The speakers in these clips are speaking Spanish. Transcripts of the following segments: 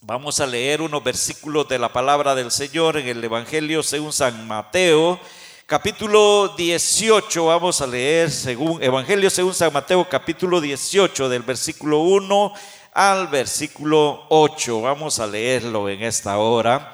Vamos a leer unos versículos de la palabra del Señor en el Evangelio según San Mateo, capítulo 18. Vamos a leer según Evangelio según San Mateo, capítulo 18, del versículo 1 al versículo 8. Vamos a leerlo en esta hora,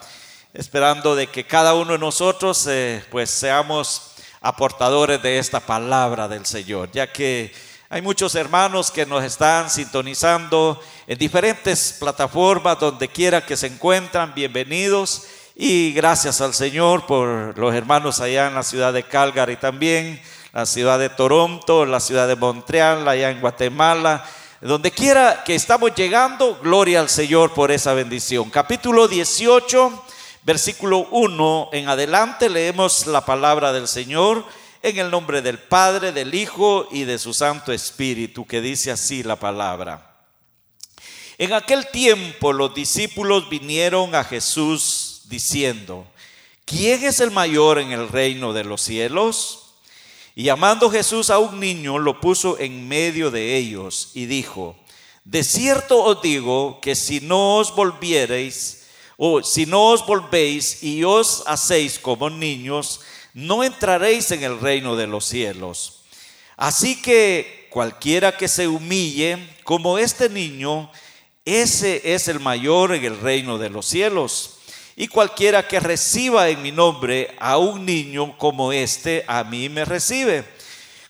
esperando de que cada uno de nosotros eh, pues seamos aportadores de esta palabra del Señor, ya que hay muchos hermanos que nos están sintonizando en diferentes plataformas, donde quiera que se encuentran, bienvenidos. Y gracias al Señor por los hermanos allá en la ciudad de Calgary también, la ciudad de Toronto, la ciudad de Montreal, allá en Guatemala. Donde quiera que estamos llegando, gloria al Señor por esa bendición. Capítulo 18, versículo 1 en adelante, leemos la palabra del Señor en el nombre del Padre, del Hijo y de su Santo Espíritu, que dice así la palabra. En aquel tiempo los discípulos vinieron a Jesús diciendo, ¿quién es el mayor en el reino de los cielos? Y llamando Jesús a un niño, lo puso en medio de ellos y dijo, de cierto os digo que si no os volviereis, o si no os volvéis y os hacéis como niños, no entraréis en el reino de los cielos. Así que cualquiera que se humille como este niño, ese es el mayor en el reino de los cielos. Y cualquiera que reciba en mi nombre a un niño como este, a mí me recibe.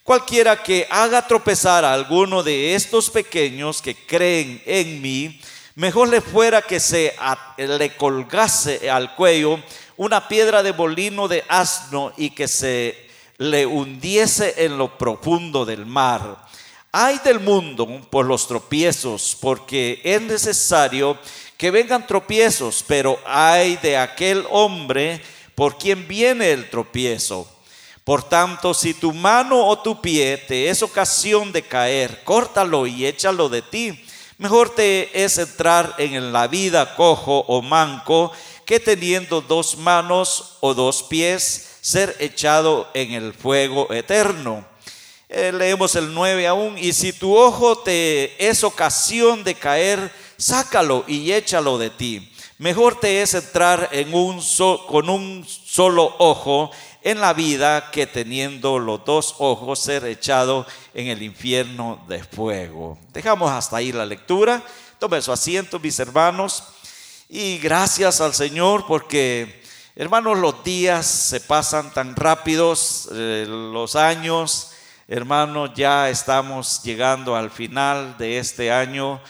Cualquiera que haga tropezar a alguno de estos pequeños que creen en mí, mejor le fuera que se le colgase al cuello una piedra de molino de asno y que se le hundiese en lo profundo del mar. Hay del mundo por los tropiezos, porque es necesario que vengan tropiezos, pero hay de aquel hombre por quien viene el tropiezo. Por tanto, si tu mano o tu pie te es ocasión de caer, córtalo y échalo de ti. Mejor te es entrar en la vida cojo o manco que teniendo dos manos o dos pies, ser echado en el fuego eterno. Eh, leemos el 9 aún, y si tu ojo te es ocasión de caer, sácalo y échalo de ti. Mejor te es entrar en un con un solo ojo en la vida que teniendo los dos ojos ser echado en el infierno de fuego. Dejamos hasta ahí la lectura. Tomen su asiento, mis hermanos. Y gracias al Señor porque, hermanos, los días se pasan tan rápidos, eh, los años, hermanos, ya estamos llegando al final de este año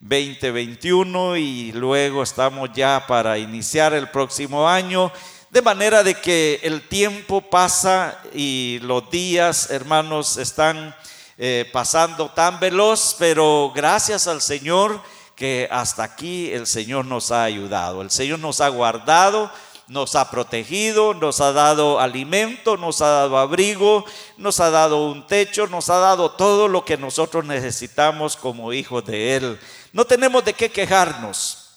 2021 y luego estamos ya para iniciar el próximo año. De manera de que el tiempo pasa y los días, hermanos, están eh, pasando tan veloz, pero gracias al Señor que hasta aquí el Señor nos ha ayudado. El Señor nos ha guardado, nos ha protegido, nos ha dado alimento, nos ha dado abrigo, nos ha dado un techo, nos ha dado todo lo que nosotros necesitamos como hijos de Él. No tenemos de qué quejarnos,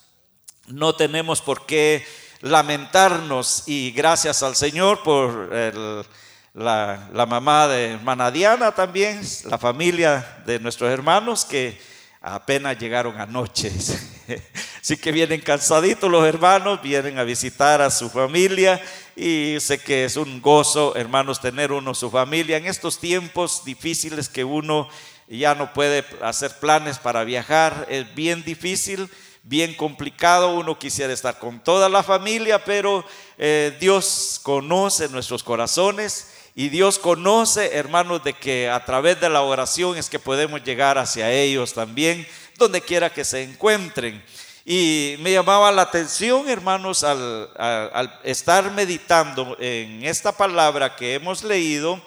no tenemos por qué lamentarnos y gracias al Señor por la, la mamá de hermana Diana también, la familia de nuestros hermanos que apenas llegaron anoche. Así que vienen cansaditos los hermanos, vienen a visitar a su familia y sé que es un gozo, hermanos, tener uno su familia en estos tiempos difíciles que uno ya no puede hacer planes para viajar. Es bien difícil, bien complicado. Uno quisiera estar con toda la familia, pero eh, Dios conoce nuestros corazones y Dios conoce, hermanos, de que a través de la oración es que podemos llegar hacia ellos también, donde quiera que se encuentren. Y me llamaba la atención, hermanos, al, estar meditando en esta palabra que hemos leído,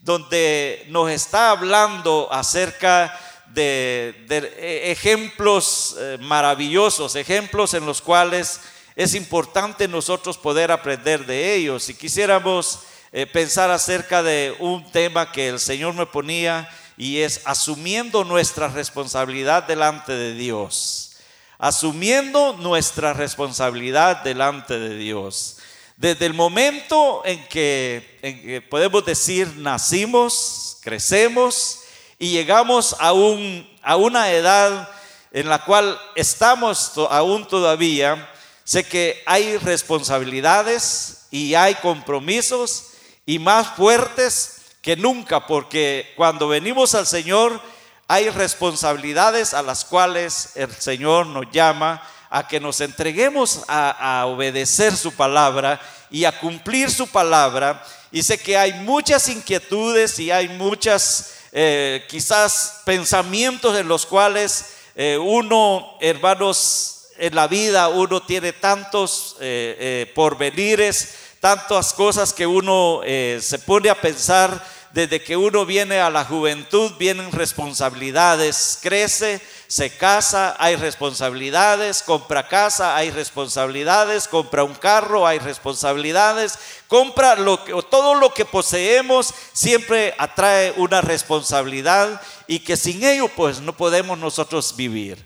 donde nos está hablando acerca de, de ejemplos eh, maravillosos, ejemplos en los cuales es importante nosotros poder aprender de ellos. Si quisiéramos eh, pensar acerca de un tema que el Señor me ponía y es asumiendo nuestra responsabilidad delante de Dios. Asumiendo nuestra responsabilidad delante de Dios. Desde el momento en que, podemos decir nacimos, crecemos y llegamos a, un, a una edad en la cual estamos aún todavía, sé que hay responsabilidades y hay compromisos y más fuertes que nunca, porque cuando venimos al Señor hay responsabilidades a las cuales el Señor nos llama a que nos entreguemos a, obedecer su palabra y a cumplir su palabra. Y sé que hay muchas inquietudes y hay muchas eh, quizás pensamientos en los cuales eh, uno, hermanos, en la vida uno tiene tantos eh, porvenires, tantas cosas que uno se pone a pensar desde que uno viene a la juventud, vienen responsabilidades, crece, se casa, hay responsabilidades, compra casa, hay responsabilidades, compra un carro, hay responsabilidades, compra lo que, todo lo que poseemos siempre atrae una responsabilidad y que sin ello pues no podemos nosotros vivir.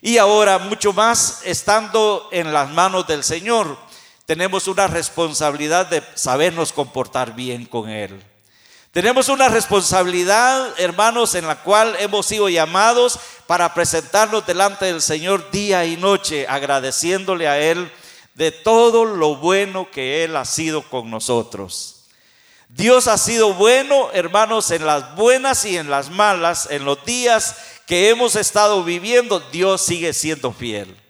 Y ahora mucho más estando en las manos del Señor, tenemos una responsabilidad de sabernos comportar bien con Él. Tenemos una responsabilidad, hermanos, en la cual hemos sido llamados para presentarnos delante del Señor día y noche, agradeciéndole a Él de todo lo bueno que Él ha sido con nosotros. Dios ha sido bueno, hermanos, en las buenas y en las malas, en los días que hemos estado viviendo, Dios sigue siendo fiel.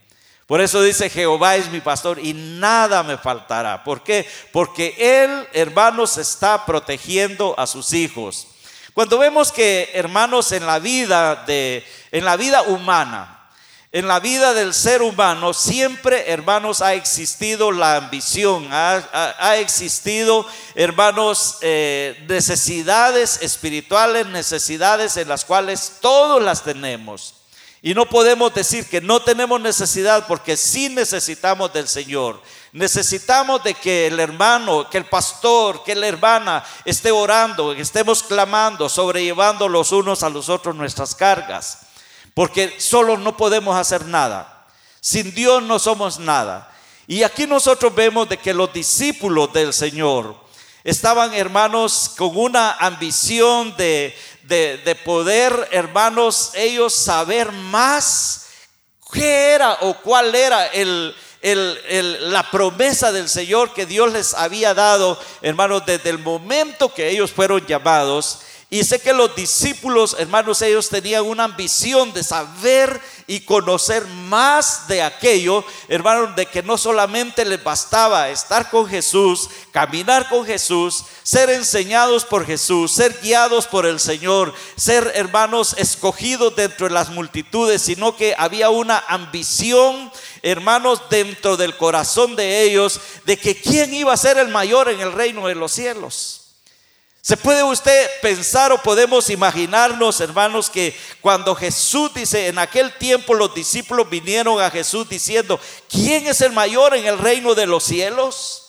Por eso dice, Jehová es mi pastor y nada me faltará. ¿Por qué? Porque Él, hermanos, está protegiendo a sus hijos. Cuando vemos que, hermanos, en la vida de, en la vida humana, en la vida del ser humano siempre, hermanos, ha existido la ambición, ha, existido, hermanos, eh, necesidades espirituales, necesidades en las cuales todos las tenemos. Y no podemos decir que no tenemos necesidad porque sí necesitamos del Señor. Necesitamos de que el hermano, que el pastor, que la hermana esté orando, que estemos clamando, sobrellevando los unos a los otros nuestras cargas. Porque solo no podemos hacer nada. Sin Dios no somos nada. Y aquí nosotros vemos de que los discípulos del Señor estaban, hermanos, con una ambición de, de, poder, hermanos, ellos saber más qué era o cuál era el, la promesa del Señor que Dios les había dado, hermanos, desde el momento que ellos fueron llamados. Y sé que los discípulos, hermanos, ellos tenían una ambición de saber y conocer más de aquello, hermanos, de que no solamente les bastaba estar con Jesús, caminar con Jesús, ser enseñados por Jesús, ser guiados por el Señor, ser hermanos escogidos dentro de las multitudes, sino que había una ambición, hermanos, dentro del corazón de ellos, de que quién iba a ser el mayor en el reino de los cielos. ¿Se puede usted pensar o podemos imaginarnos, hermanos, que cuando Jesús dice, en aquel tiempo los discípulos vinieron a Jesús diciendo, ¿quién es el mayor en el reino de los cielos?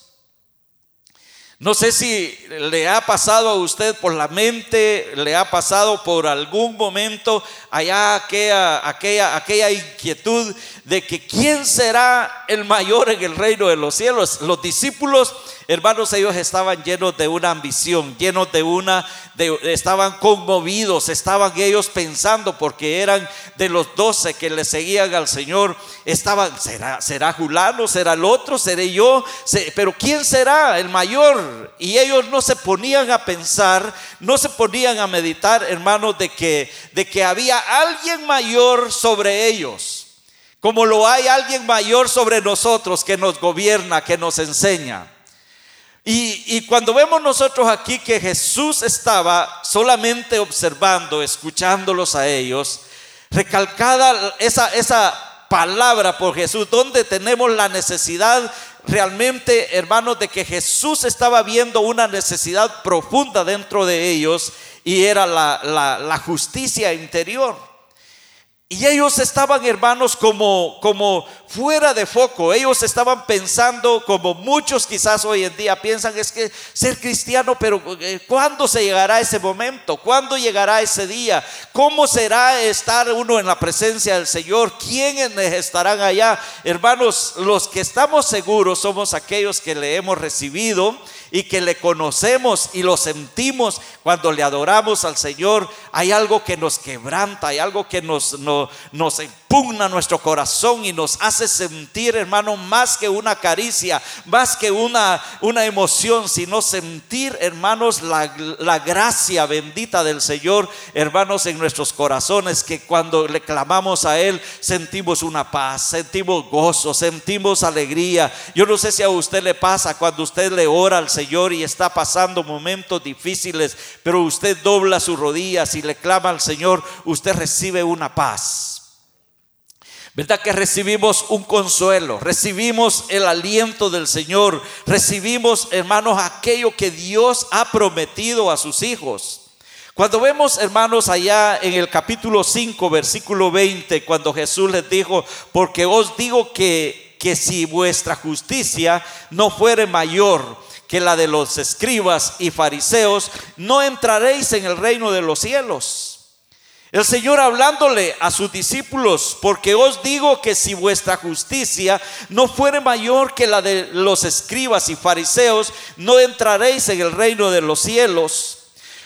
No sé si le ha pasado a usted por la mente, le ha pasado por algún momento allá aquella, aquella, aquella inquietud de que quién será el mayor en el reino de los cielos. Los discípulos, hermanos, ellos estaban llenos de una ambición, llenos de una, estaban conmovidos, estaban ellos pensando porque eran de los doce que le seguían al Señor, estaban, ¿será, será Julano? ¿Será el otro? ¿Seré yo? Pero ¿quién será el mayor? Y ellos no se ponían a pensar, no se ponían a meditar, hermanos, de que, de que había alguien mayor sobre ellos como lo hay alguien mayor sobre nosotros que nos gobierna, que nos enseña. Y, cuando vemos nosotros aquí que Jesús estaba solamente observando, escuchándolos a ellos, recalcada esa, esa palabra por Jesús, donde tenemos la necesidad realmente, hermanos, de que Jesús estaba viendo una necesidad profunda dentro de ellos y era la, la justicia interior. Y ellos estaban, hermanos, como, como fuera de foco. Ellos estaban pensando, como muchos quizás hoy en día piensan, es que ser cristiano, pero eh, ¿cuándo se llegará ese momento? ¿Cuándo llegará ese día? ¿Cómo será estar uno en la presencia del Señor? ¿Quiénes estarán allá? Hermanos, los que estamos seguros somos aquellos que le hemos recibido y que le conocemos y lo sentimos cuando le adoramos al Señor, hay algo que nos quebranta, hay algo que nos, no, nos impugna nuestro corazón y nos hace sentir, hermano, más que una caricia, más que una, una emoción, sino sentir, hermanos, la, la gracia bendita del Señor, hermanos, en nuestros corazones, que cuando le clamamos a Él, sentimos una paz, sentimos gozo, sentimos alegría. Yo no sé si a usted le pasa cuando usted le ora al Señor y está pasando momentos difíciles, pero usted dobla sus rodillas y le clama al Señor, usted recibe una paz. ¿Verdad que recibimos un consuelo? Recibimos el aliento del Señor. Recibimos, hermanos, aquello que Dios ha prometido a sus hijos. Cuando vemos, hermanos, allá en el capítulo 5, versículo 20, cuando Jesús les dijo, porque os digo que, que si vuestra justicia no fuere mayor que la de los escribas y fariseos, no entraréis en el reino de los cielos. El Señor hablándole a sus discípulos, porque os digo que si vuestra justicia no fuere mayor que la de los escribas y fariseos, no entraréis en el reino de los cielos.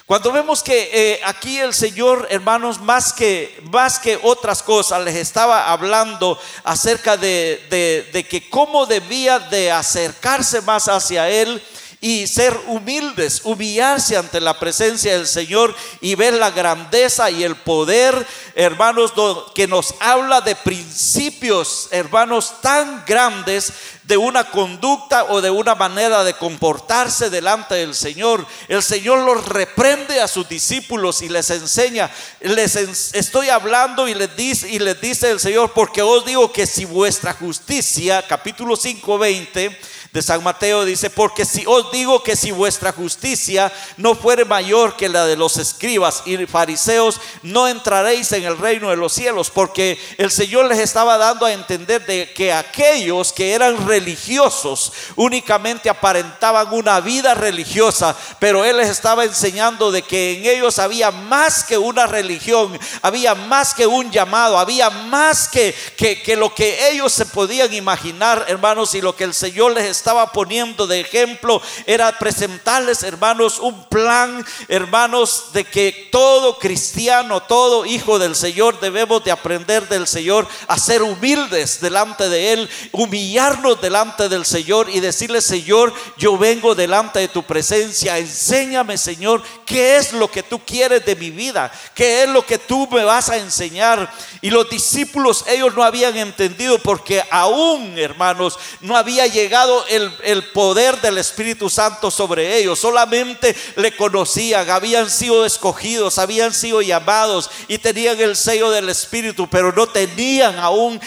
Cuando vemos que eh, aquí el Señor, hermanos, más que, más que otras cosas, les estaba hablando acerca de, de que cómo debía de acercarse más hacia Él y ser humildes, humillarse ante la presencia del Señor y ver la grandeza y el poder, hermanos, que nos habla de principios, hermanos, tan grandes de una conducta o de una manera de comportarse delante del Señor. El Señor los reprende a sus discípulos y les enseña. Les estoy hablando y les dice y les dice el Señor, porque os digo que si vuestra justicia, capítulo 5, 20, de San Mateo dice, porque si os digo que si vuestra justicia no fuere mayor que la de los escribas y fariseos, no entraréis en el reino de los cielos, porque el Señor les estaba dando a entender de que aquellos que eran religiosos únicamente aparentaban una vida religiosa, pero Él les estaba enseñando de que en ellos había más que una religión, había más que un llamado, había más que, que, que lo que ellos se podían imaginar, hermanos, y lo que el Señor les estaba poniendo de ejemplo era presentarles, hermanos, un plan, hermanos, de que todo cristiano, todo hijo del Señor, debemos de aprender del Señor a ser humildes delante de Él, humillarnos delante del Señor y decirle, Señor, yo vengo delante de tu presencia, enséñame, Señor, qué es lo que tú quieres de mi vida, qué es lo que tú me vas a enseñar. Y los discípulos, ellos no habían entendido porque aún, hermanos, no había llegado el, poder del Espíritu Santo sobre ellos. Solamente le conocían, habían sido escogidos, habían sido llamados y tenían el sello del Espíritu, pero no tenían aún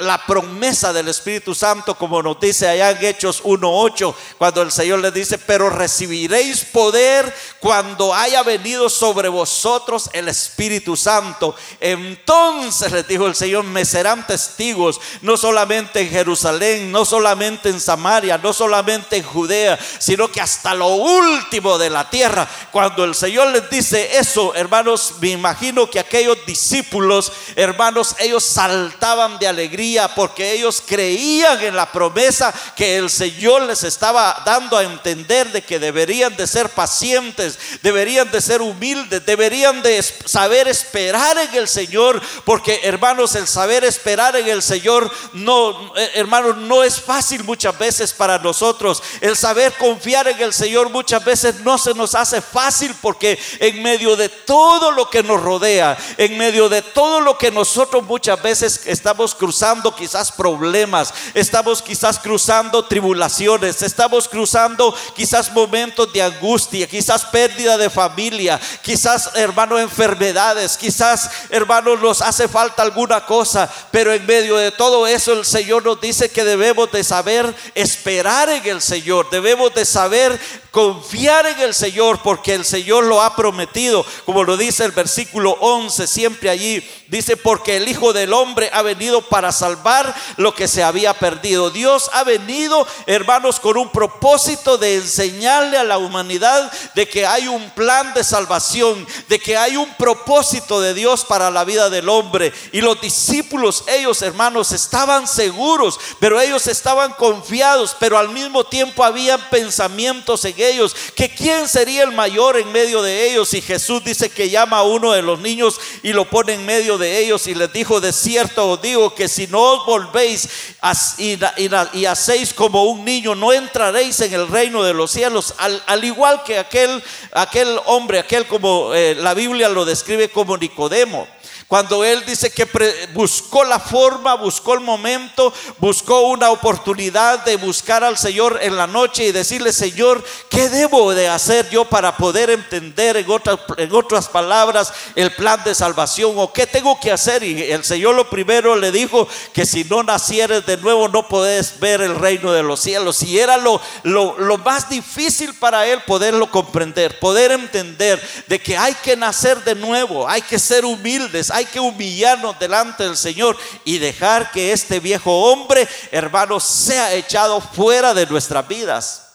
la promesa del Espíritu Santo, como nos dice allá en Hechos 1.8, cuando el Señor les dice, pero recibiréis poder cuando haya venido sobre vosotros el Espíritu Santo. Entonces les dijo el Señor, me serán testigos, no solamente en Jerusalén, no solamente en Samaria, no solamente en Judea, sino que hasta lo último de la tierra. Cuando el Señor les dice eso, hermanos, me imagino que aquellos discípulos, hermanos, ellos saltaban de alegría porque ellos creían en la promesa que el Señor les estaba dando a entender de que deberían de ser pacientes, deberían de ser humildes, deberían de saber esperar en el Señor, porque hermanos, el saber esperar en el Señor no, eh, hermanos, no es fácil muchas veces para nosotros. El saber confiar en el Señor muchas veces no se nos hace fácil porque en medio de todo lo que nos rodea, en medio de todo lo que nosotros muchas veces estamos cruzando quizás problemas, estamos quizás cruzando tribulaciones, estamos cruzando quizás momentos de angustia, quizás pérdida de familia, quizás hermano enfermedades, quizás hermano nos hace falta alguna cosa, pero en medio de todo eso el Señor nos dice que debemos de saber esperar en el Señor, debemos de saber confiar en el Señor porque el Señor lo ha prometido, como lo dice el versículo 11, siempre allí dice, porque el Hijo del Hombre ha venido para salvar lo que se había perdido. Dios ha venido, hermanos, con un propósito de enseñarle a la humanidad de que hay un plan de salvación, de que hay un propósito de Dios para la vida del hombre. Y los discípulos, ellos, hermanos, estaban seguros, pero ellos estaban confiados, pero al mismo tiempo habían pensamientos en ellos, que quién sería el mayor en medio de ellos. Y Jesús dice que llama a uno de los niños y lo pone en medio de ellos y les dijo, de cierto os digo que si no os volvéis y, hacéis como un niño, no entraréis en el reino de los cielos, al, igual que aquel, aquel hombre, aquel como eh, la Biblia lo describe como Nicodemo. Cuando él dice que buscó la forma, buscó el momento, buscó una oportunidad de buscar al Señor en la noche y decirle, Señor, ¿qué debo de hacer yo para poder entender en otras, en otras palabras el plan de salvación? ¿O qué tengo que hacer? Y el Señor lo primero le dijo que si no nacieres de nuevo no podés ver el reino de los cielos. Y era lo, lo, lo más difícil para él poderlo comprender, poder entender de que hay que nacer de nuevo, hay que ser humildes, hay que humillarnos delante del Señor y dejar que este viejo hombre, hermano, sea echado fuera de nuestras vidas.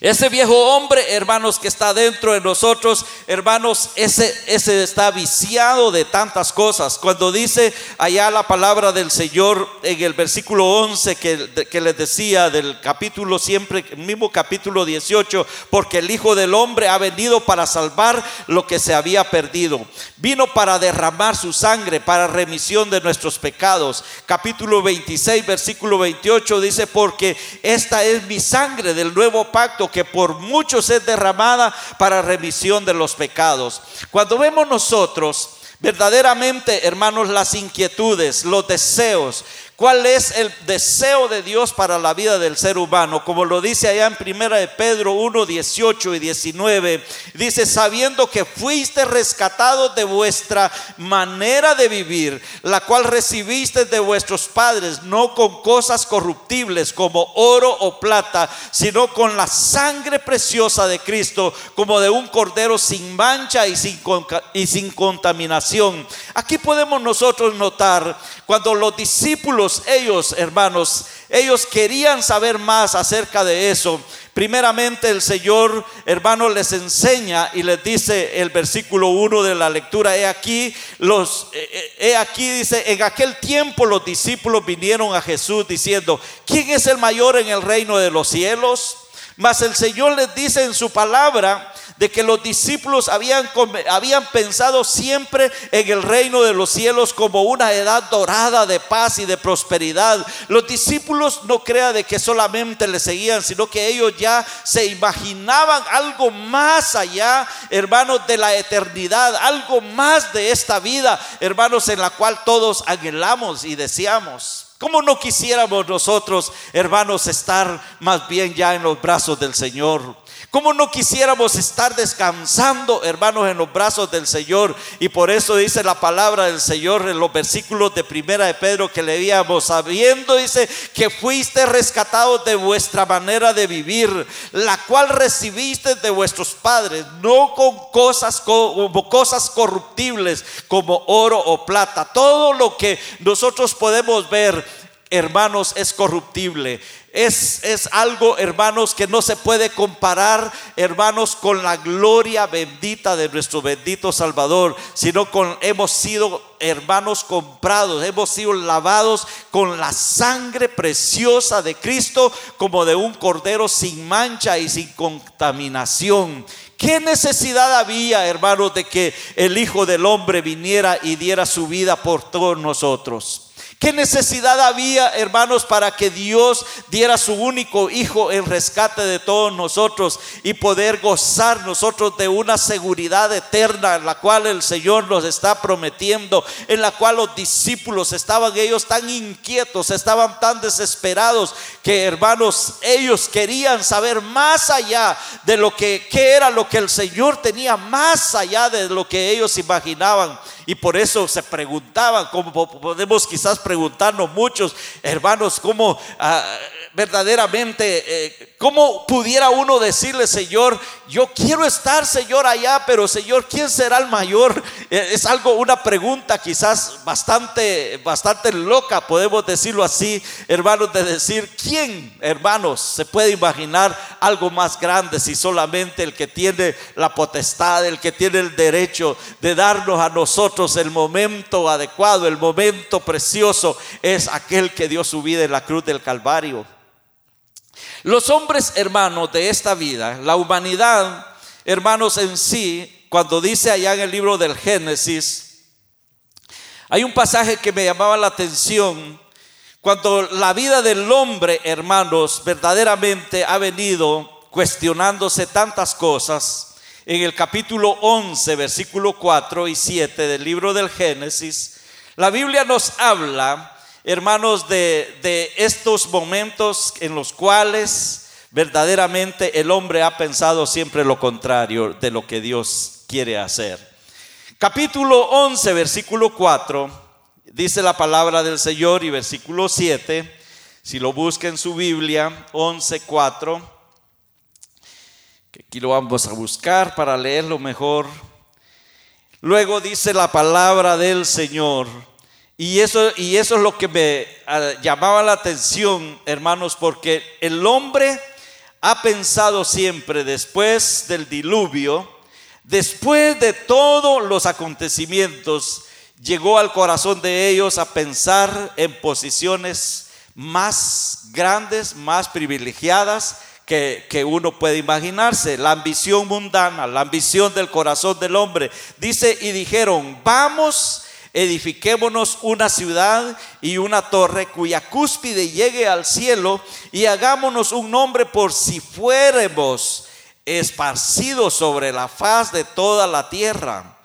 Ese viejo hombre, hermanos, que está dentro de nosotros, hermanos, ese, ese está viciado de tantas cosas. Cuando dice allá la palabra del Señor en el versículo 11 que, que les decía del capítulo siempre, mismo capítulo 18, porque el Hijo del Hombre ha venido para salvar lo que se había perdido. Vino para derramar su sangre para remisión de nuestros pecados. Capítulo 26, versículo 28 dice, porque esta es mi sangre del nuevo pacto que por muchos es derramada para remisión de los pecados. Cuando vemos nosotros verdaderamente, hermanos, las inquietudes, los deseos, ¿Cuál es el deseo de Dios para la vida del ser humano? Como lo dice allá en primera de Pedro 1, 18 y 19, dice, sabiendo que fuiste rescatados de vuestra manera de vivir, la cual recibiste de vuestros padres, no con cosas corruptibles como oro o plata, sino con la sangre preciosa de Cristo, como de un cordero sin mancha y sin contaminación. Aquí podemos nosotros notar cuando los discípulos, ellos hermanos, ellos querían saber más acerca de eso. Primeramente el Señor, hermano, les enseña y les dice el versículo 1 de la lectura, he aquí, los, eh, eh, he aquí dice, en aquel tiempo los discípulos vinieron a Jesús diciendo, ¿quién es el mayor en el reino de los cielos? Mas el Señor les dice en su palabra, de que los discípulos habían, habían pensado siempre en el reino de los cielos como una edad dorada de paz y de prosperidad. Los discípulos no crean de que solamente le seguían, sino que ellos ya se imaginaban algo más allá, hermanos, de la eternidad, algo más de esta vida, hermanos, en la cual todos anhelamos y deseamos. ¿Cómo no quisiéramos nosotros, hermanos, estar más bien ya en los brazos del Señor? ¿Cómo no quisiéramos estar descansando, hermanos, en los brazos del Señor? Y por eso dice la palabra del Señor en los versículos de primera de Pedro que leíamos, sabiendo, dice, que fuiste rescatados de vuestra manera de vivir, la cual recibiste de vuestros padres, no con cosas, como cosas corruptibles como oro o plata. Todo lo que nosotros podemos ver, hermanos, es corruptible es, es, algo, hermanos, que no se puede comparar, hermanos, con la gloria bendita de nuestro bendito Salvador, sino con hemos sido, hermanos, comprados, hemos sido lavados con la sangre preciosa de Cristo, como de un cordero sin mancha y sin contaminación. ¿Qué necesidad había, hermanos, de que el Hijo del Hombre viniera y diera su vida por todos nosotros? ¿Qué necesidad había, hermanos, para que Dios diera su único Hijo en rescate de todos nosotros y poder gozar nosotros de una seguridad eterna, en la cual el Señor nos está prometiendo, en la cual los discípulos estaban ellos tan inquietos, estaban tan desesperados, que hermanos, ellos querían saber más allá de lo que era lo que el Señor tenía, más allá de lo que ellos imaginaban. Y por eso se preguntaban, como podemos quizás preguntarnos muchos hermanos, cómo ah, verdaderamente, eh, cómo pudiera uno decirle, Señor, yo quiero estar, Señor, allá, pero Señor, ¿quién será el mayor? Eh, es algo, una pregunta quizás bastante, bastante loca, podemos decirlo así, hermanos, de decir, ¿quién, hermanos, se puede imaginar algo más grande si solamente el que tiene la potestad, el que tiene el derecho de darnos a nosotros el momento adecuado, el momento precioso, es aquel que dio su vida en la cruz del Calvario? Los hombres hermanos de esta vida, la humanidad, hermanos en sí, cuando dice allá en el libro del Génesis, Hay un pasaje que me llamaba la atención cuando la vida del hombre, hermanos, verdaderamente ha venido cuestionándose tantas cosas. En el capítulo 11, versículo 4 y 7 del libro del Génesis, la Biblia nos habla, hermanos, de, de estos momentos en los cuales verdaderamente el hombre ha pensado siempre lo contrario de lo que Dios quiere hacer. Capítulo 11, versículo 4, dice la palabra del Señor y versículo 7, si lo busca en su Biblia, 11, 4, que aquí lo vamos a buscar para leerlo mejor. Luego dice la palabra del Señor, y eso, y eso es lo que me ah, llamaba la atención, hermanos, porque el hombre ha pensado siempre después del diluvio, Después de todos los acontecimientos, llegó al corazón de ellos a pensar en posiciones más grandes, más privilegiadas que, uno puede imaginarse. La ambición mundana, la ambición del corazón del hombre. Dice, y dijeron, vamos, edifiquémonos una ciudad y una torre cuya cúspide llegue al cielo y hagámonos un nombre por si fuéramos esparcido sobre la faz de toda la tierra.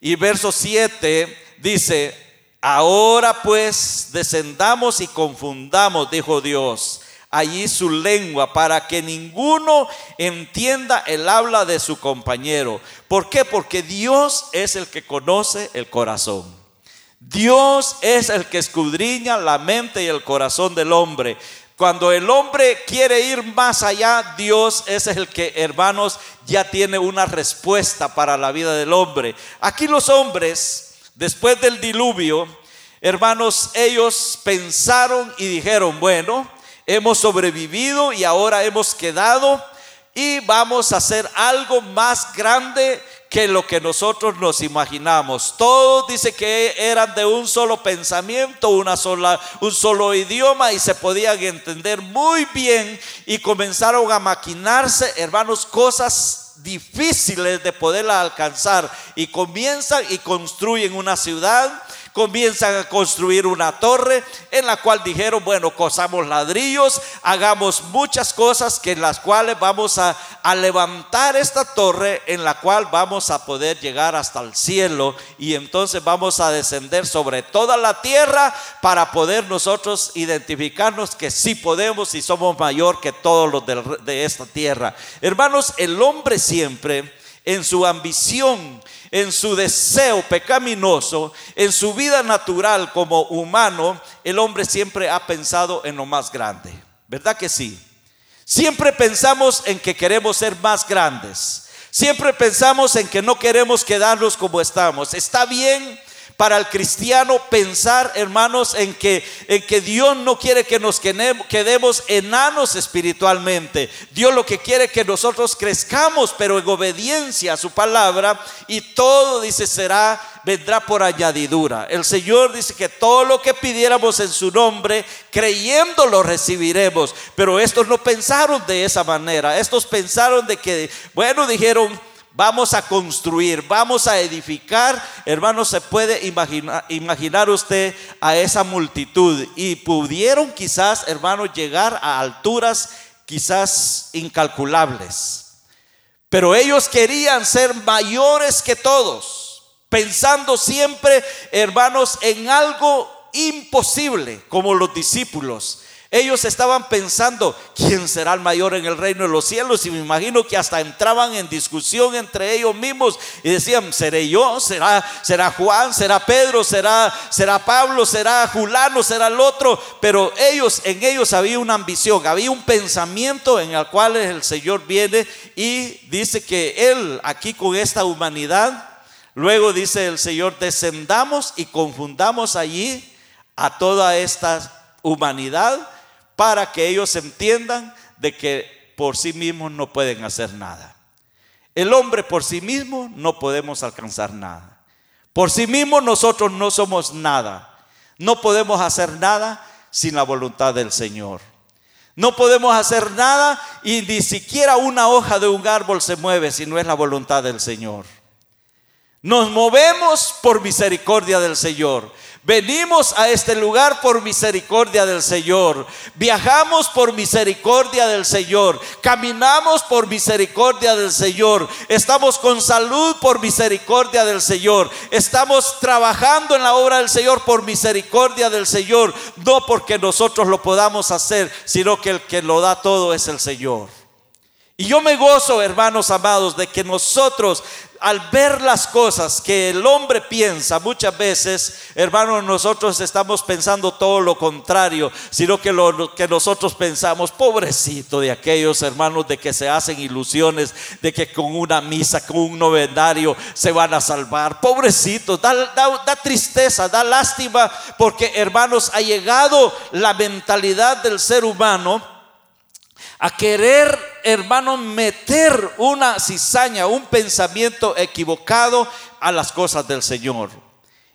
Y verso 7 dice, ahora pues descendamos y confundamos, dijo Dios, allí su lengua para que ninguno entienda el habla de su compañero. ¿Por qué? Porque Dios es el que conoce el corazón. Dios es el que escudriña la mente y el corazón del hombre. Cuando el hombre quiere ir más allá, Dios es el que, hermanos, ya tiene una respuesta para la vida del hombre. Aquí los hombres, después del diluvio, hermanos, ellos pensaron y dijeron, bueno, hemos sobrevivido y ahora hemos quedado y vamos a hacer algo más grande que lo que nosotros nos imaginamos. Todos dice que eran de un solo pensamiento, una sola, un solo idioma y se podían entender muy bien y comenzaron a maquinarse, hermanos, cosas difíciles de poderla alcanzar y comienzan y construyen una ciudad comienzan a construir una torre en la cual dijeron, bueno, cosamos ladrillos, hagamos muchas cosas que en las cuales vamos a, a levantar esta torre en la cual vamos a poder llegar hasta el cielo y entonces vamos a descender sobre toda la tierra para poder nosotros identificarnos que sí podemos y somos mayor que todos los de, de esta tierra. Hermanos, el hombre siempre en su ambición, en su deseo pecaminoso, en su vida natural como humano, el hombre siempre ha pensado en lo más grande. ¿Verdad que sí? Siempre pensamos en que queremos ser más grandes. Siempre pensamos en que no queremos quedarnos como estamos. Está bien para el cristiano pensar, hermanos, en que, en que Dios no quiere que nos quedemos enanos espiritualmente. Dios lo que quiere que nosotros crezcamos, pero en obediencia a su palabra. Y todo, dice, será, vendrá por añadidura. El Señor dice que todo lo que pidiéramos en su nombre, creyendo lo recibiremos. Pero estos no pensaron de esa manera. Estos pensaron de que, bueno, dijeron, Vamos a construir, vamos a edificar. Hermanos, se puede imaginar, imaginar usted a esa multitud. Y pudieron quizás, hermanos, llegar a alturas quizás incalculables. Pero ellos querían ser mayores que todos, pensando siempre, hermanos, en algo imposible, como los discípulos. Ellos estaban pensando, ¿quién será el mayor en el reino de los cielos? Y me imagino que hasta entraban en discusión entre ellos mismos y decían, ¿seré yo? ¿Será, será Juan? ¿Será Pedro? ¿Será, ¿Será Pablo? ¿Será Julano? ¿Será el otro? Pero ellos, en ellos había una ambición, había un pensamiento en el cual el Señor viene y dice que Él aquí con esta humanidad, luego dice el Señor, descendamos y confundamos allí a toda esta humanidad para que ellos entiendan de que por sí mismos no pueden hacer nada. El hombre por sí mismo no podemos alcanzar nada. Por sí mismo nosotros no somos nada. No podemos hacer nada sin la voluntad del Señor. No podemos hacer nada y ni siquiera una hoja de un árbol se mueve si no es la voluntad del Señor. Nos movemos por misericordia del Señor. Venimos a este lugar por misericordia del Señor. Viajamos por misericordia del Señor. Caminamos por misericordia del Señor. Estamos con salud por misericordia del Señor. Estamos trabajando en la obra del Señor por misericordia del Señor. No porque nosotros lo podamos hacer, sino que el que lo da todo es el Señor. Y yo me gozo, hermanos amados, de que nosotros, al ver las cosas que el hombre piensa, muchas veces, hermanos, nosotros estamos pensando todo lo contrario, sino que lo que nosotros pensamos, pobrecito de aquellos hermanos de que se hacen ilusiones de que con una misa, con un novenario se van a salvar. Pobrecito, da, da tristeza, da lástima, porque hermanos, ha llegado la mentalidad del ser humano a querer, hermano, meter una cizaña, un pensamiento equivocado a las cosas del Señor.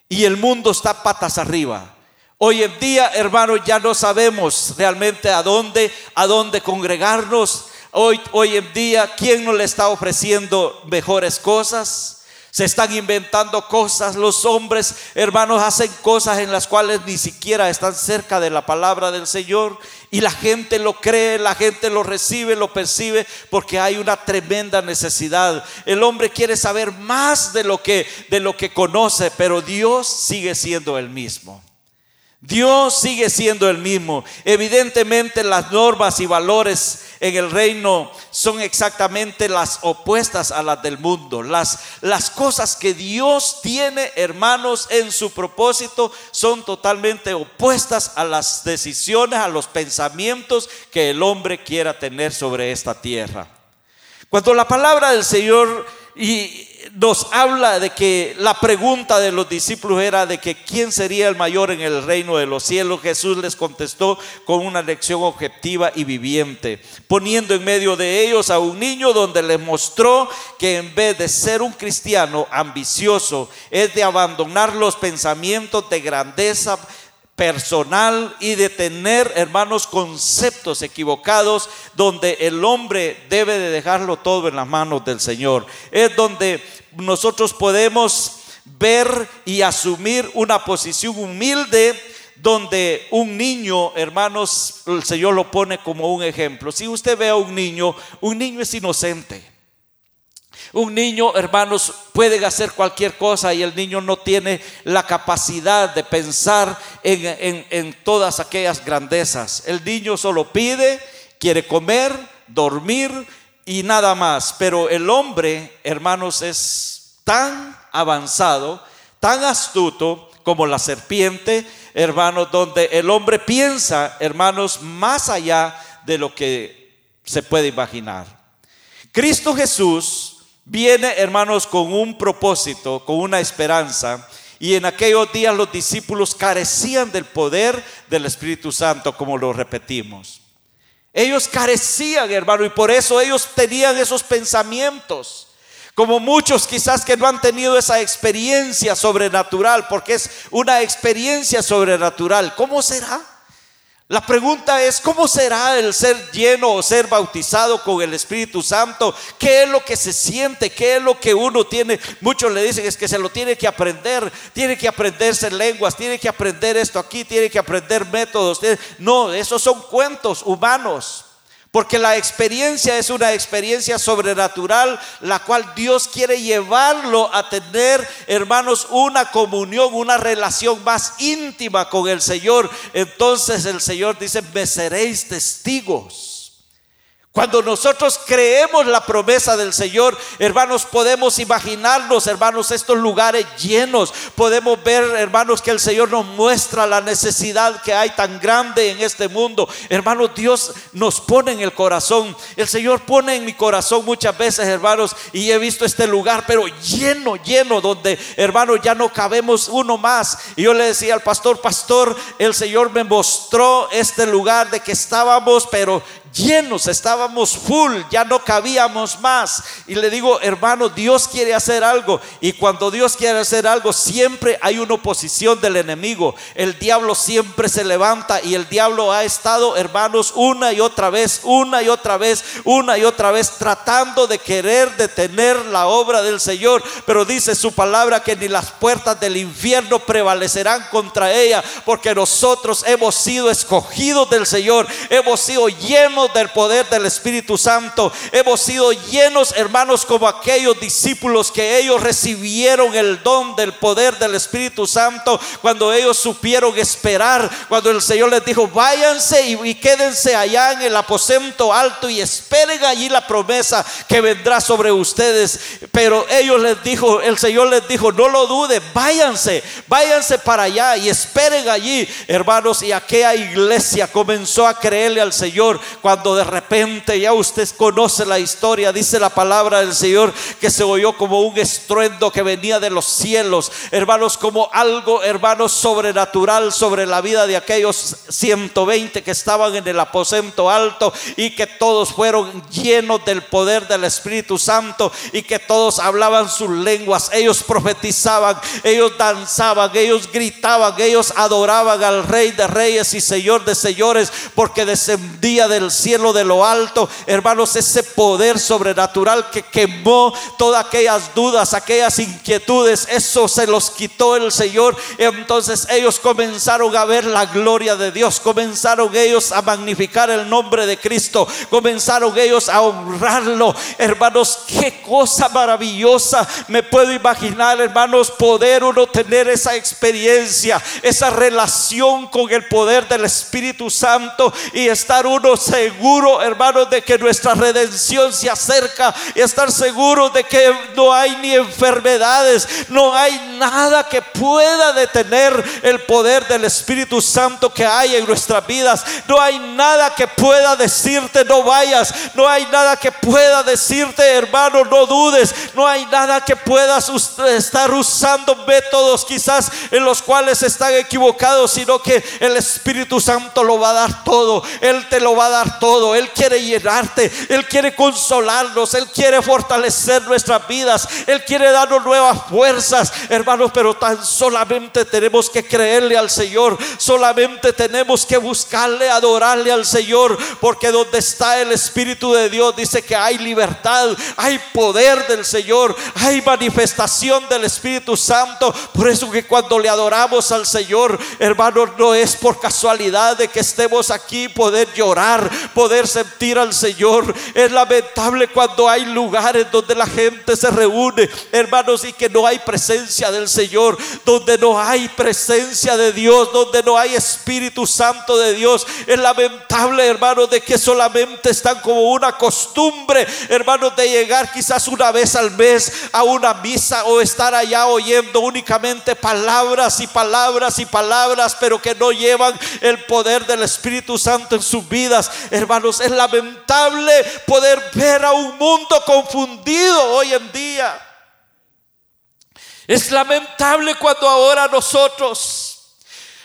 Y el mundo está patas arriba. Hoy en día, hermano, ya no sabemos realmente a dónde, a dónde congregarnos. Hoy, hoy en día, ¿quién nos le está ofreciendo mejores cosas? Se están inventando cosas, los hombres, hermanos, hacen cosas en las cuales ni siquiera están cerca de la palabra del Señor y la gente lo cree, la gente lo recibe, lo percibe porque hay una tremenda necesidad. El hombre quiere saber más de lo que de lo que conoce, pero Dios sigue siendo el mismo. Dios sigue siendo el mismo. Evidentemente las normas y valores en el reino son exactamente las opuestas a las del mundo. Las, las cosas que Dios tiene, hermanos, en su propósito son totalmente opuestas a las decisiones, a los pensamientos que el hombre quiera tener sobre esta tierra. Cuando la palabra del Señor y nos habla de que la pregunta de los discípulos era de que quién sería el mayor en el reino de los cielos. Jesús les contestó con una lección objetiva y viviente, poniendo en medio de ellos a un niño donde les mostró que en vez de ser un cristiano ambicioso, es de abandonar los pensamientos de grandeza personal y de tener, hermanos, conceptos equivocados donde el hombre debe de dejarlo todo en las manos del Señor. Es donde nosotros podemos ver y asumir una posición humilde donde un niño, hermanos, el Señor lo pone como un ejemplo. Si usted ve a un niño, un niño es inocente. Un niño, hermanos, puede hacer cualquier cosa y el niño no tiene la capacidad de pensar en, todas aquellas grandezas. El niño solo pide, quiere comer, dormir y nada más. Pero el hombre, hermanos, es tan avanzado, tan astuto como la serpiente, hermanos, donde el hombre piensa, hermanos, más allá de lo que se puede imaginar. Cristo Jesús viene, hermanos, con un propósito, con una esperanza. Y en aquellos días los discípulos carecían del poder del Espíritu Santo, como lo repetimos. Ellos carecían, hermano, y por eso ellos tenían esos pensamientos. Como muchos quizás que no han tenido esa experiencia sobrenatural, porque es una experiencia sobrenatural. ¿Cómo será? La pregunta es, ¿cómo será el ser lleno o ser bautizado con el Espíritu Santo? ¿Qué es lo que se siente? ¿Qué es lo que uno tiene? Muchos le dicen es que se lo tiene que aprender, tiene que aprenderse lenguas, tiene que aprender esto aquí, tiene que aprender métodos. No, esos son cuentos humanos. Porque la experiencia es una experiencia sobrenatural, la cual Dios quiere llevarlo a tener, hermanos, una comunión, una relación más íntima con el Señor. Entonces el Señor dice, me seréis testigos. Cuando nosotros creemos la promesa del Señor, hermanos, podemos imaginarnos, hermanos, estos lugares llenos. Podemos ver, hermanos, que el Señor nos muestra la necesidad que hay tan grande en este mundo. Hermanos, Dios nos pone en el corazón. El Señor pone en mi corazón muchas veces, hermanos, y he visto este lugar, pero lleno, lleno, donde, hermanos, ya no cabemos uno más. Y yo le decía al pastor, pastor, el Señor me mostró este lugar de que estábamos, pero llenos, estábamos full, ya no cabíamos más. Y le digo, hermano, Dios quiere hacer algo. Y cuando Dios quiere hacer algo, siempre hay una oposición del enemigo. El diablo siempre se levanta y el diablo ha estado, hermanos, una y otra vez, una y otra vez, una y otra vez, tratando de querer detener la obra del Señor. Pero dice su palabra que ni las puertas del infierno prevalecerán contra ella, porque nosotros hemos sido escogidos del Señor, hemos sido llenos del poder del Espíritu Santo, hemos sido llenos, hermanos, como aquellos discípulos que ellos recibieron el don del poder del Espíritu Santo cuando ellos supieron esperar, cuando el Señor les dijo, váyanse y, quédense allá en el aposento alto y esperen allí la promesa que vendrá sobre ustedes. Pero ellos les dijo, el Señor les dijo, no lo dude, váyanse, váyanse para allá y esperen allí, hermanos. Y aquella iglesia comenzó a creerle al Señor de repente ya usted conoce la historia, dice la palabra del Señor que se oyó como un estruendo que venía de los cielos, hermanos, como algo, hermanos, sobrenatural sobre la vida de aquellos 120 que estaban en el aposento alto y que todos fueron llenos del poder del Espíritu Santo y que todos hablaban sus lenguas, ellos profetizaban, ellos danzaban, ellos gritaban, ellos adoraban al Rey de Reyes y Señor de Señores, porque descendía del de lo alto, hermanos, ese poder sobrenatural que quemó todas aquellas dudas, aquellas inquietudes, eso se los quitó el Señor. Entonces ellos comenzaron a ver la gloria de Dios, comenzaron ellos a magnificar el nombre de Cristo, comenzaron ellos a honrarlo. Hermanos, qué cosa maravillosa me puedo imaginar, hermanos, poder uno tener esa experiencia, esa relación con el poder del Espíritu Santo y estar uno seguro, hermanos, de que nuestra redención se acerca y estar seguro de que no hay ni enfermedades, no hay nada que pueda detener el poder del Espíritu Santo que hay en nuestras vidas. No hay nada que pueda decirte no vayas, no hay nada que pueda decirte hermano no dudes, no hay nada que puedas estar usando métodos quizás en los cuales están equivocados, sino que el Espíritu Santo lo va a dar todo, Él te lo va a dar todo, Él quiere llenarte, Él quiere consolarnos, Él quiere fortalecer nuestras vidas, Él quiere darnos nuevas fuerzas, hermanos, pero tan solamente tenemos que creerle al Señor, solamente tenemos que buscarle, adorarle al Señor, porque donde está el Espíritu de Dios dice que hay libertad, hay poder del Señor, hay manifestación del Espíritu Santo, por eso que cuando le adoramos al Señor, hermanos, no es por casualidad de que estemos aquí poder llorar, poder sentir al Señor. Es lamentable cuando hay lugares donde la gente se reúne, hermanos, y que no hay presencia del Señor, donde no hay presencia de Dios, donde no hay Espíritu Santo de Dios. Es lamentable, hermanos, de que solamente están como una costumbre, hermanos, de llegar quizás una vez al mes a una misa o estar allá oyendo únicamente palabras y palabras y palabras, pero que no llevan el poder del Espíritu Santo en sus vidas. Hermanos, es lamentable poder ver a un mundo confundido hoy en día. Es lamentable cuando ahora nosotros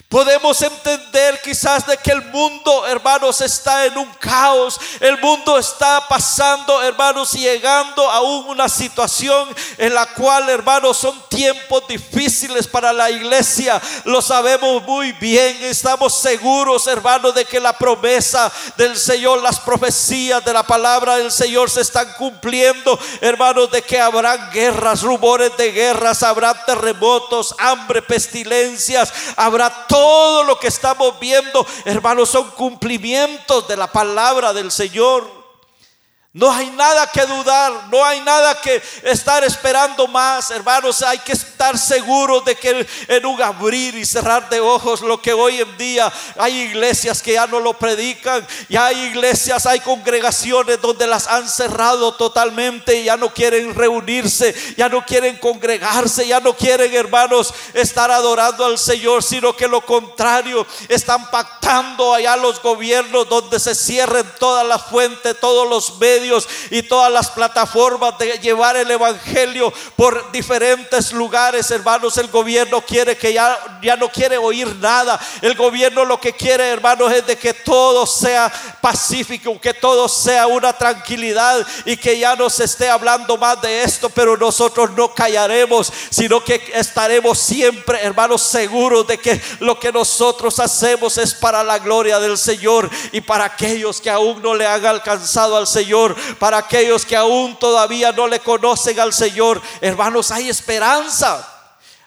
Podemos entender quizás de que el mundo, hermanos, está en un caos. El mundo está pasando, hermanos, llegando a una situación en la cual, hermanos, son tiempos difíciles para la iglesia. Lo sabemos muy bien. Estamos seguros, hermanos, de que la promesa del Señor, las profecías de la palabra del Señor se están cumpliendo. Hermanos, de que habrán guerras, rumores de guerras, habrá terremotos, hambre, pestilencias, habrá todo lo que estamos viendo, hermanos, son cumplimientos de la palabra del Señor. No hay nada que dudar, no hay nada que estar esperando más, hermanos. Hay que estar seguros de que en un abrir y cerrar de ojos, lo que hoy en día hay iglesias que ya no lo predican, ya hay iglesias, hay congregaciones donde las han cerrado totalmente, ya no quieren reunirse, ya no quieren congregarse, ya no quieren, hermanos, estar adorando al Señor, sino que lo contrario, están pactando allá los gobiernos donde se cierren todas las fuentes, todos los medios medios y todas las plataformas de llevar el Evangelio por diferentes lugares, hermanos. El gobierno quiere que ya, ya no quiere oír nada. El gobierno lo que quiere, hermanos, es de que todo sea pacífico, que todo sea una tranquilidad y que ya no se esté hablando más de esto, pero nosotros no callaremos, sino que estaremos siempre, hermanos, seguros de que lo que nosotros hacemos es para la gloria del Señor y para aquellos que aún no le han alcanzado al Señor, para aquellos que aún todavía no le conocen al Señor, hermanos, hay esperanza.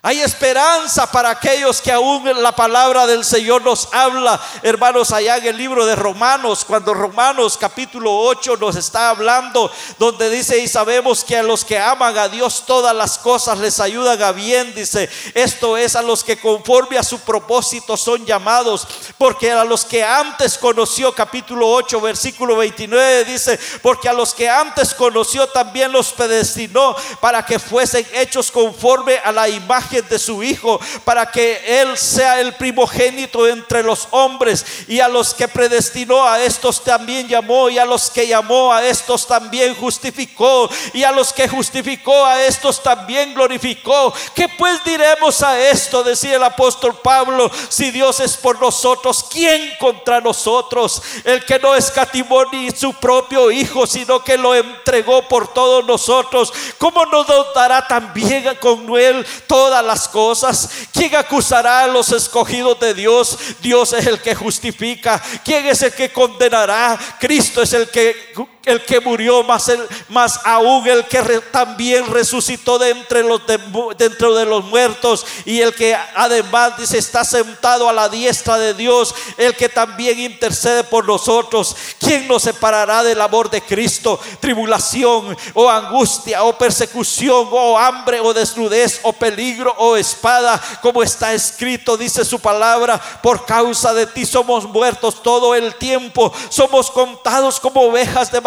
Hay esperanza para aquellos que aún la palabra del Señor nos habla, hermanos, allá en el libro de Romanos, cuando Romanos capítulo 8 nos está hablando, donde dice, y sabemos que a los que aman a Dios todas las cosas les ayudan a bien, dice, esto es a los que conforme a su propósito son llamados, porque a los que antes conoció, capítulo 8, versículo 29, dice, porque a los que antes conoció también los predestinó para que fuesen hechos conforme a la imagen de su Hijo, para que Él sea el primogénito entre los hombres. Y a los que predestinó a estos también llamó, y a los que llamó a estos también justificó, y a los que justificó a estos también glorificó. ¿Qué pues diremos a esto? Decía el apóstol Pablo, si Dios es por nosotros, ¿quién contra nosotros? El que no escatimó ni su propio Hijo, sino que lo entregó por todos nosotros, ¿cómo nos dará también con Él toda las cosas. ¿Quién acusará a los escogidos de Dios? Dios es el que justifica. ¿Quién es el que condenará? Cristo es el que el que murió, más, el, más aún el que también resucitó de entre los dentro de los muertos y el que además dice está sentado a la diestra de Dios, el que también intercede por nosotros. ¿Quién nos separará del amor de Cristo? Tribulación o angustia o persecución o hambre o desnudez o peligro o espada, como está escrito, dice su palabra, por causa de ti somos muertos todo el tiempo, somos contados como ovejas de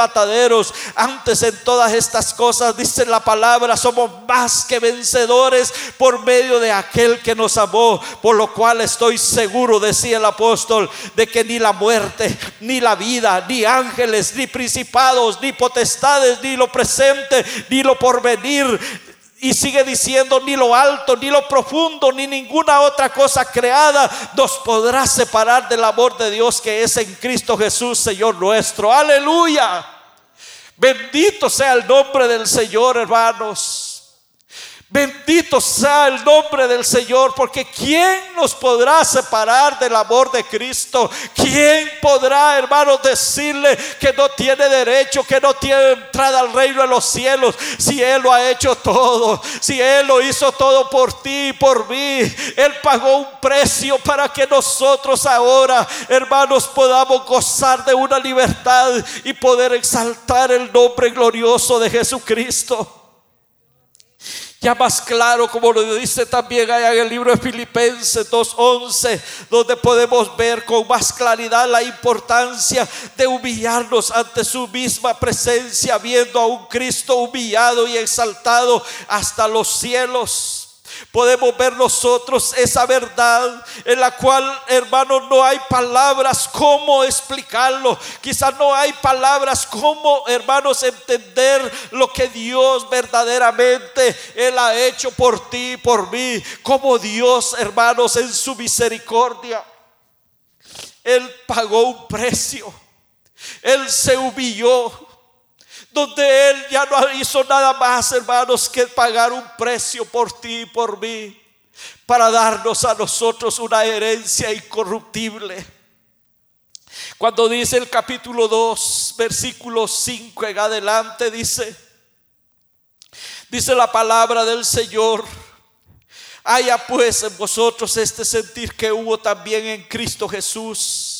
Antes en todas estas cosas, dice la palabra, somos más que vencedores por medio de aquel que nos amó, por lo cual estoy seguro, decía el apóstol, de que ni la muerte, ni la vida, ni ángeles, ni principados, ni potestades, ni lo presente, ni lo porvenir, y sigue diciendo, ni lo alto, ni lo profundo, ni ninguna otra cosa creada nos podrá separar del amor de Dios que es en Cristo Jesús, Señor nuestro. Aleluya. Bendito sea el nombre del Señor, hermanos. Bendito sea el nombre del Señor, porque ¿quién nos podrá separar del amor de Cristo? ¿Quién podrá, hermanos, decirle que no tiene derecho, que no tiene entrada al reino de los cielos, si Él lo ha hecho todo, si Él lo hizo todo por ti y por mí? Él pagó un precio para que nosotros ahora, hermanos, podamos gozar de una libertad y poder exaltar el nombre glorioso de Jesucristo. Ya más claro, como lo dice también allá en el libro de Filipenses 2.11, donde podemos ver con más claridad la importancia de humillarnos ante su misma presencia, viendo a un Cristo humillado y exaltado hasta los cielos podemos ver nosotros esa verdad en la cual, hermanos, no hay palabras cómo explicarlo. Quizás no hay palabras cómo, hermanos, entender lo que Dios verdaderamente Él ha hecho por ti y por mí. Como Dios, hermanos, en su misericordia, Él pagó un precio. Él se humilló donde Él ya no hizo nada más, hermanos, que pagar un precio por ti y por mí, para darnos a nosotros una herencia incorruptible. Cuando dice el capítulo 2, versículo 5 en adelante, dice, dice la palabra del Señor, haya pues en vosotros este sentir que hubo también en Cristo Jesús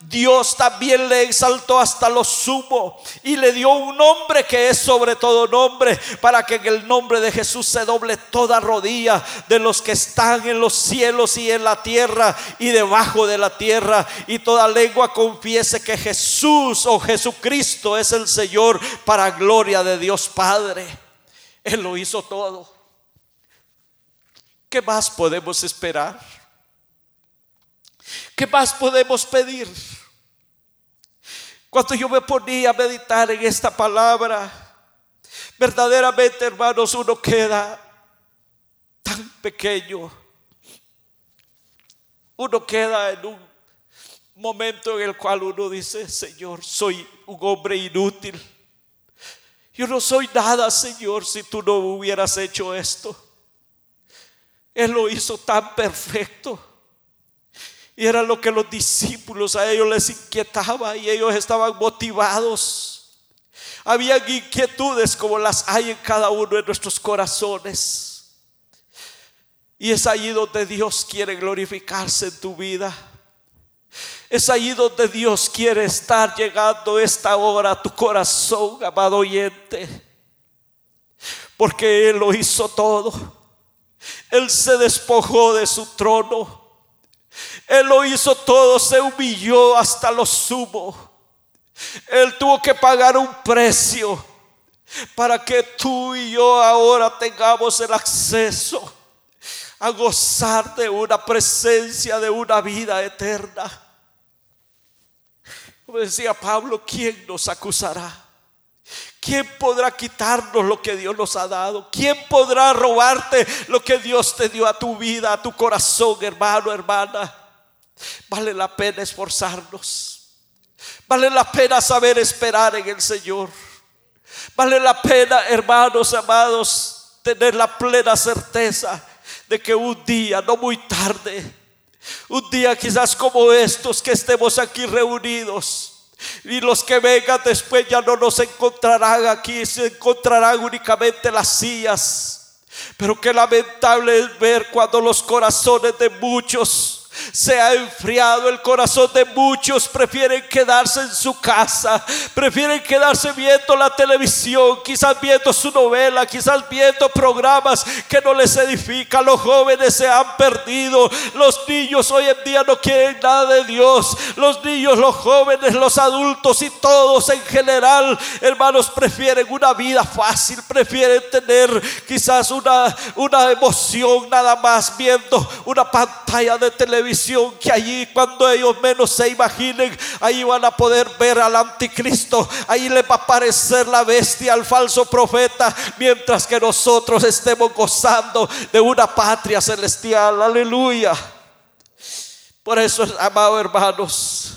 Dios también le exaltó hasta lo sumo y le dio un nombre que es sobre todo nombre, para que en el nombre de Jesús se doble toda rodilla de los que están en los cielos y en la tierra y debajo de la tierra, y toda lengua confiese que Jesús o Jesucristo es el Señor para gloria de Dios Padre. Él lo hizo todo. ¿Qué más podemos esperar? ¿Qué más podemos pedir? Cuando yo me ponía a meditar en esta palabra, verdaderamente hermanos, uno queda tan pequeño. Uno queda en un momento en el cual uno dice, Señor, soy un hombre inútil. Yo no soy nada, Señor, si tú no hubieras hecho esto. Él lo hizo tan perfecto. Y era lo que los discípulos a ellos les inquietaba y ellos estaban motivados. Habían inquietudes como las hay en cada uno de nuestros corazones. Y es allí donde Dios quiere glorificarse en tu vida. Es allí donde Dios quiere estar llegando esta hora a tu corazón, amado oyente. Porque Él lo hizo todo. Él se despojó de su trono. Él lo hizo todo, se humilló hasta lo sumo. Él tuvo que pagar un precio para que tú y yo ahora tengamos el acceso a gozar de una presencia, de una vida eterna. Como decía Pablo, ¿quién nos acusará? ¿Quién podrá quitarnos lo que Dios nos ha dado? ¿Quién podrá robarte lo que Dios te dio a tu vida, a tu corazón, hermano, hermana? Vale la pena esforzarnos. Vale la pena saber esperar en el Señor. Vale la pena, hermanos amados, tener la plena certeza de que un día, no muy tarde, un día quizás como estos que estemos aquí reunidos, y los que vengan después ya no nos encontrarán aquí, se encontrarán únicamente las sillas. Pero qué lamentable es ver cuando los corazones de muchos se ha enfriado el corazón de muchos, prefieren quedarse en su casa, prefieren quedarse viendo la televisión, quizás viendo su novela, quizás viendo programas que no les edifican. Los jóvenes se han perdido, los niños hoy en día no quieren nada de Dios, los niños, los jóvenes, los adultos y todos en general, hermanos, prefieren una vida fácil, prefieren tener quizás una, una emoción nada más viendo una pantalla de televisión que allí cuando ellos menos se imaginen, ahí van a poder ver al anticristo, ahí le va a aparecer la bestia, al falso profeta, mientras que nosotros estemos gozando de una patria celestial, aleluya. Por eso, amados hermanos,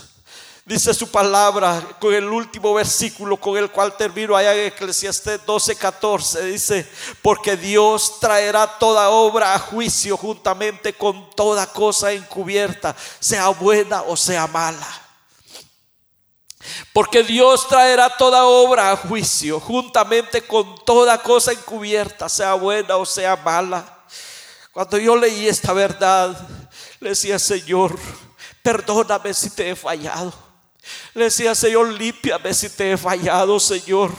Dice su palabra con el último versículo con el cual termino allá en Eclesiastés 12, 14. Dice, porque Dios traerá toda obra a juicio juntamente con toda cosa encubierta, sea buena o sea mala. Porque Dios traerá toda obra a juicio juntamente con toda cosa encubierta, sea buena o sea mala. Cuando yo leí esta verdad, le decía, Señor, perdóname si te he fallado. Le decía, Señor, límpiame si te he fallado, Señor.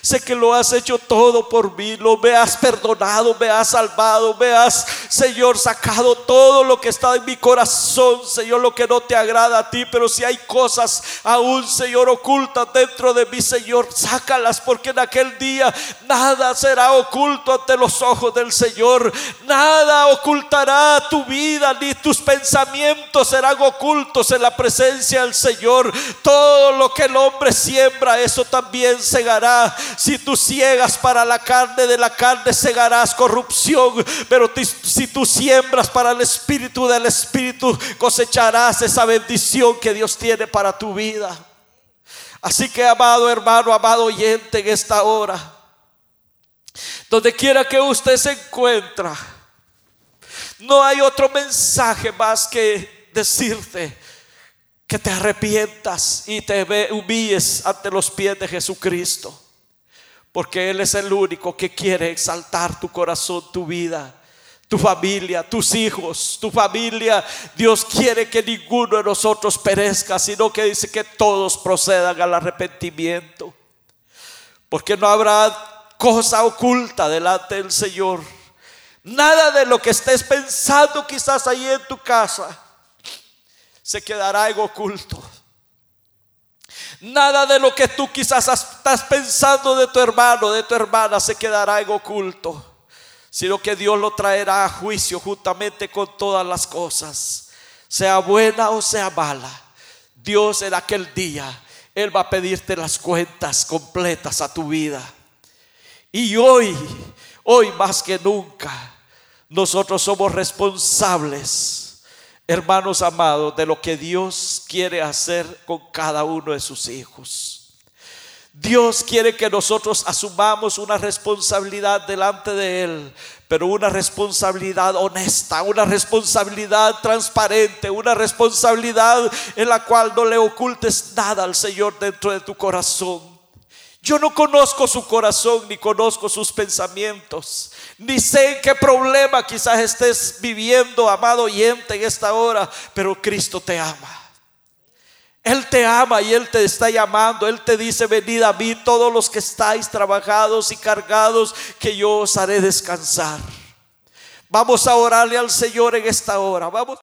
Sé que lo has hecho todo por mí, lo me has perdonado, me has salvado, me has, Señor, sacado todo lo que está en mi corazón, Señor, lo que no te agrada a ti, pero si hay cosas aún, Señor, ocultas dentro de mí, Señor, sácalas, porque en aquel día nada será oculto ante los ojos del Señor, nada ocultará tu vida, ni tus pensamientos serán ocultos en la presencia del Señor. Todo lo que el hombre siembra, eso también segará si tú ciegas para la carne, de la carne segarás corrupción. Pero si tú siembras para el espíritu del espíritu, cosecharás esa bendición que Dios tiene para tu vida. Así que, amado hermano, amado oyente, en esta hora, donde quiera que usted se encuentra, no hay otro mensaje más que decirte que te arrepientas y te humilles ante los pies de Jesucristo. Porque Él es el único que quiere exaltar tu corazón, tu vida, tu familia, tus hijos, tu familia. Dios quiere que ninguno de nosotros perezca, sino que dice que todos procedan al arrepentimiento. Porque no habrá cosa oculta delante del Señor. Nada de lo que estés pensando quizás ahí en tu casa se quedará en oculto. Nada de lo que tú quizás estás pensando de tu hermano, de tu hermana, se quedará en oculto sino que Dios lo traerá a juicio juntamente con todas las cosas, sea buena o sea mala. Dios en aquel día, Él va a pedirte las cuentas completas a tu vida. Y hoy, hoy más que nunca, nosotros somos responsables, hermanos amados, de lo que Dios quiere hacer con cada uno de sus hijos. Dios quiere que nosotros asumamos una responsabilidad delante de Él, pero una responsabilidad honesta, una responsabilidad transparente, una responsabilidad en la cual no le ocultes nada al Señor dentro de tu corazón. Yo no conozco su corazón ni conozco sus pensamientos, ni sé en qué problema quizás estés viviendo, amado oyente, en esta hora, pero Cristo te ama. Él te ama y Él te está llamando. Él te dice, venid a mí todos los que estáis trabajados y cargados, que yo os haré descansar. Vamos a orarle al Señor en esta hora. Vamos.